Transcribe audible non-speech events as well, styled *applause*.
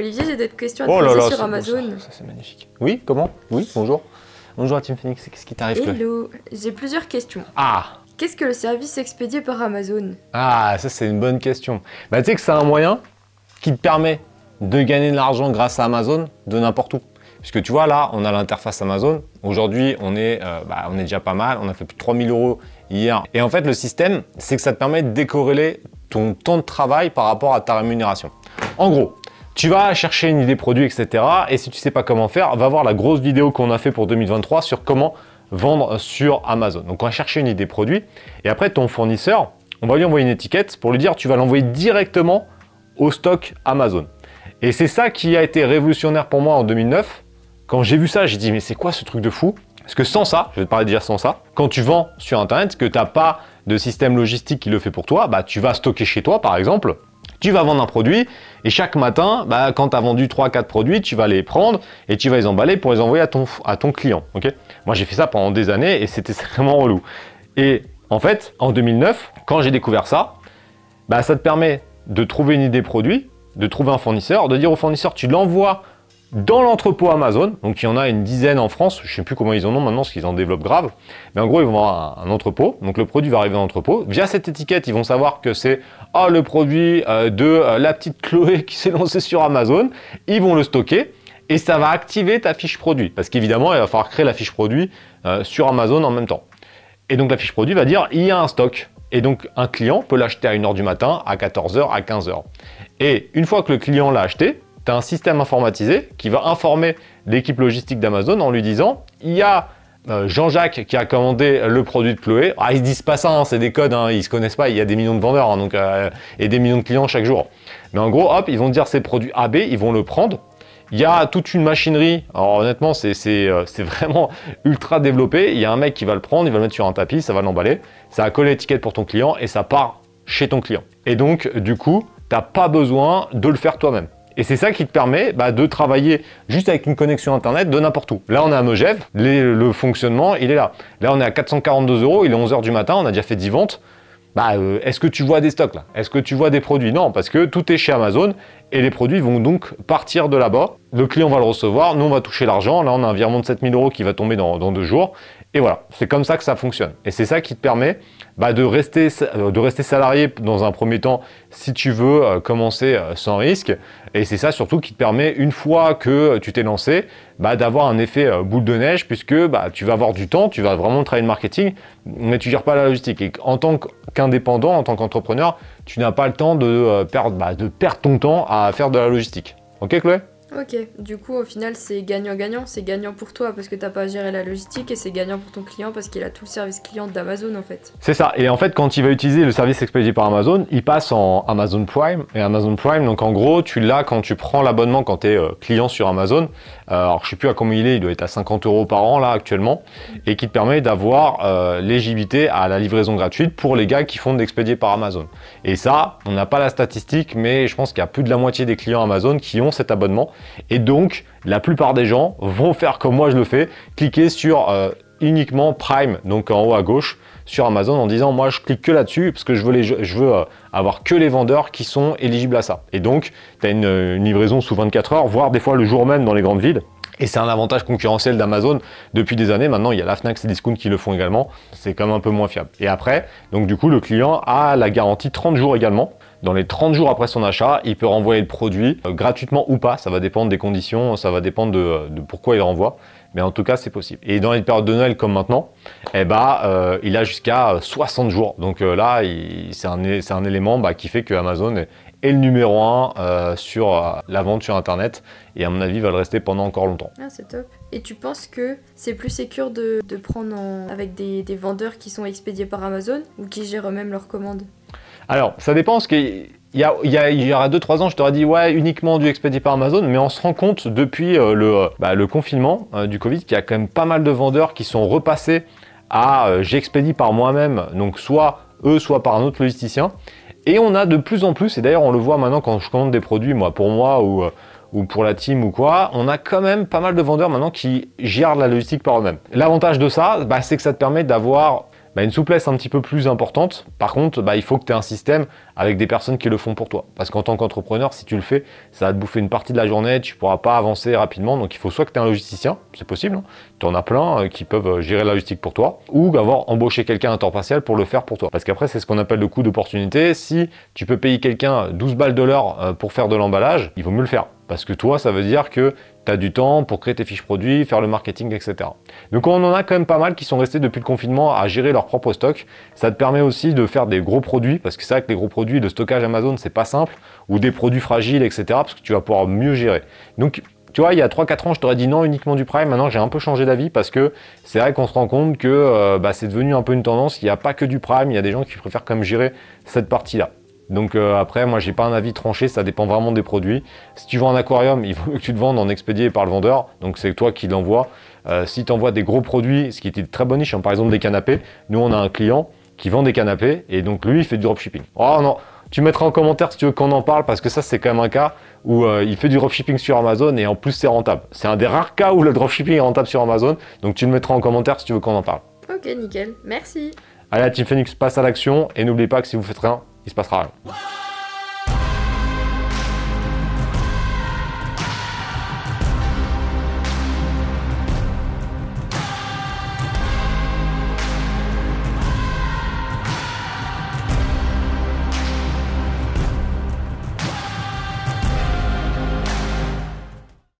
Olivier, j'ai d'autres questions à te Oh poser là, sur Amazon. ça, ça, c'est magnifique. Oui, comment? Oui, bonjour. Bonjour à Team Phoenix, qu'est-ce qui t'arrive Hello, j'ai plusieurs questions. Ah Qu'est-ce que le service expédié par Amazon? Ah, ça c'est une bonne question. Bah, tu sais que c'est un moyen qui te permet de gagner de l'argent grâce à Amazon de n'importe où. Puisque tu vois, là, on a l'interface Amazon. Aujourd'hui, on, est, euh, bah, on est déjà pas mal. On a fait plus de 3000 euros hier. Et en fait, le système, c'est que ça te permet de décorréler ton temps de travail par rapport à ta rémunération. En gros, tu vas chercher une idée produit, etc. Et si tu sais pas comment faire, va voir la grosse vidéo qu'on a fait pour 2023 sur comment vendre sur Amazon. Donc, on va chercher une idée produit. Et après, ton fournisseur, on va lui envoyer une étiquette pour lui dire tu vas l'envoyer directement au stock Amazon. Et c'est ça qui a été révolutionnaire pour moi en 2009. Quand j'ai vu ça, j'ai dit mais c'est quoi ce truc de fou? Parce que sans ça, je vais te parler déjà sans ça, quand tu vends sur Internet, que tu n'as pas de système logistique qui le fait pour toi, bah, tu vas stocker chez toi par exemple, tu vas vendre un produit et chaque matin, bah, quand tu as vendu 3-4 produits, tu vas les prendre et tu vas les emballer pour les envoyer à ton, client. Moi j'ai fait ça pendant des années et c'était *laughs* vraiment relou. Et en fait, en 2009, quand j'ai découvert ça, bah, ça te permet de trouver une idée produit, de trouver un fournisseur, de dire au fournisseur tu l'envoies dans l'entrepôt Amazon, donc il y en a une dizaine en France, je ne sais plus comment ils en ont maintenant, parce qu'ils en développent grave, mais en gros ils vont avoir un, entrepôt, donc le produit va arriver dans l'entrepôt, via cette étiquette ils vont savoir que c'est ah, le produit euh, de euh, la petite Chloé *laughs* qui s'est lancée sur Amazon, ils vont le stocker, et ça va activer ta fiche produit, parce qu'évidemment il va falloir créer la fiche produit euh, sur Amazon en même temps. Et donc la fiche produit va dire il y a un stock. Et donc un client peut l'acheter à 1h du matin, à 14h, à 15h. Et une fois que le client l'a acheté, un système informatisé qui va informer l'équipe logistique d'Amazon en lui disant il y a euh, Jean-Jacques qui a commandé le produit de Chloé. Ah, ils disent pas ça, hein, c'est des codes, hein, ils se connaissent pas, il y a des millions de vendeurs hein, euh, et des millions de clients chaque jour. Mais en gros, hop, ils vont dire c'est produit AB, ils vont le prendre. Il y a toute une machinerie, alors honnêtement c'est euh, vraiment *laughs* ultra développé, il y a un mec qui va le prendre, il va le mettre sur un tapis, ça va l'emballer, ça va coller l'étiquette pour ton client et ça part chez ton client. Et donc du coup, tu n'as pas besoin de le faire toi-même. Et c'est ça qui te permet bah, de travailler juste avec une connexion internet de n'importe où. Là, on est à Megève, les- le fonctionnement, il est là. Là, on est à 442 euros, il est 11h du matin, on a déjà fait 10 ventes. Bah, euh, est-ce que tu vois des stocks là? Est-ce que tu vois des produits? Non, parce que tout est chez Amazon et les produits vont donc partir de là-bas. Le client va le recevoir, nous on va toucher l'argent. Là, on a un virement de 7000 euros qui va tomber dans, dans deux jours. Et voilà, c'est comme ça que ça fonctionne. Et c'est ça qui te permet bah, de, rester, euh, de rester salarié dans un premier temps si tu veux euh, commencer euh, sans risque. Et c'est ça surtout qui te permet, une fois que tu t'es lancé, bah, d'avoir un effet boule de neige puisque bah, tu vas avoir du temps, tu vas vraiment travailler le marketing, mais tu gères pas la logistique. Et en tant qu'indépendant, en tant qu'entrepreneur, tu n'as pas le temps de, perdre, bah, perdre ton temps à faire de la logistique. Ok Chloé? Ok, du coup au final c'est gagnant-gagnant, c'est gagnant pour toi parce que t'as pas à gérer la logistique et c'est gagnant pour ton client parce qu'il a tout le service client d'Amazon en fait. C'est ça. Et en fait, quand il va utiliser le service expédié par Amazon, il passe en Amazon Prime. Et Amazon Prime, donc en gros, tu l'as quand tu prends l'abonnement quand tu es client sur Amazon. Euh, alors, je sais plus à combien il est, il doit être à 50 euros par an là actuellement. Et qui te permet d'avoir euh, à la livraison gratuite pour les gars qui font de l'expédié par Amazon. Et ça, on n'a pas la statistique, mais je pense qu'il y a plus de la moitié des clients Amazon qui ont cet abonnement. Et donc, la plupart des gens vont faire comme moi je le fais, cliquer sur euh, uniquement Prime, donc en haut à gauche, sur Amazon en disant moi je clique que là-dessus parce que je veux, euh, avoir que les vendeurs qui sont éligibles à ça. Et donc, tu as une, une livraison sous 24 heures, voire des fois le jour même dans les grandes villes. Et c'est un avantage concurrentiel d'Amazon depuis des années. Maintenant, il y a la Fnac et Discount qui le font également. C'est quand même un peu moins fiable. Et après, donc du coup, le client a la garantie 30 jours également. Dans les 30 jours après son achat, il peut renvoyer le produit euh, gratuitement ou pas. Ça va dépendre des conditions, ça va dépendre de, de pourquoi il renvoie. Mais en tout cas, c'est possible. Et dans les périodes de Noël comme maintenant, eh euh, il a jusqu'à 60 jours. Donc euh, là, c'est un élément bah, qui fait que Amazon est, est le numéro un euh, sur euh, la vente sur Internet. Et à mon avis, va le rester pendant encore longtemps. Ah c'est top. Et tu penses que c'est plus sécure de, de prendre en- avec des, des vendeurs qui sont expédiés par Amazon ou qui gèrent eux-mêmes leurs commandes? Alors, ça dépend, parce qu'il y a, il y a, il y aura 2-3 ans, je t'aurais dit, ouais, uniquement du expédié par Amazon, mais on se rend compte depuis euh, le, bah, le confinement du Covid qu'il y a quand même pas mal de vendeurs qui sont repassés à j'expédie par moi-même, donc soit eux, soit par un autre logisticien. Et on a de plus en plus, et d'ailleurs on le voit maintenant quand je commande des produits, moi pour moi ou, euh, ou pour la team ou quoi, on a quand même pas mal de vendeurs maintenant qui gèrent la logistique par eux-mêmes. L'avantage de ça, bah, c'est que ça te permet d'avoir bah, une souplesse un petit peu plus importante. Par contre, bah, il faut que tu aies un système avec des personnes qui le font pour toi. Parce qu'en tant qu'entrepreneur, si tu le fais, ça va te bouffer une partie de la journée, tu pourras pas avancer rapidement. Donc il faut soit que tu aies un logisticien, c'est possible, hein. tu en as plein euh, qui peuvent euh, gérer la logistique pour toi, ou avoir embauché quelqu'un à temps partiel pour le faire pour toi. Parce qu'après, c'est ce qu'on appelle le coût d'opportunité. Si tu peux payer quelqu'un 12 balles de l'heure euh, pour faire de l'emballage, il vaut mieux le faire. Parce que toi, ça veut dire que tu as du temps pour créer tes fiches produits, faire le marketing, etc. Donc on en a quand même pas mal qui sont restés depuis le confinement à gérer leur propre stock. Ça te permet aussi de faire des gros produits, parce que c'est vrai que les gros produits de stockage Amazon, c'est pas simple, ou des produits fragiles, etc. Parce que tu vas pouvoir mieux gérer. Donc tu vois, il y a 3-4 ans, je t'aurais dit non uniquement du Prime. Maintenant, j'ai un peu changé d'avis parce que c'est vrai qu'on se rend compte que euh, bah, c'est devenu un peu une tendance. Il n'y a pas que du Prime, il y a des gens qui préfèrent comme gérer cette partie-là. Donc euh, après, moi, j'ai pas un avis tranché, ça dépend vraiment des produits. Si tu vends un aquarium, il faut que tu te vendes en expédié par le vendeur, donc c'est toi qui l'envoie. Euh, si tu envoies des gros produits, ce qui était très bon hein, par exemple des canapés, nous on a un client qui vend des canapés et donc lui il fait du dropshipping. Oh non, tu mettras en commentaire si tu veux qu'on en parle parce que ça c'est quand même un cas où euh, il fait du dropshipping sur Amazon et en plus c'est rentable. C'est un des rares cas où le dropshipping est rentable sur Amazon, donc tu le mettras en commentaire si tu veux qu'on en parle. Ok, nickel, merci. Allez, la Team Phoenix passe à l'action et n'oubliez pas que si vous faites rien, il se passera rien.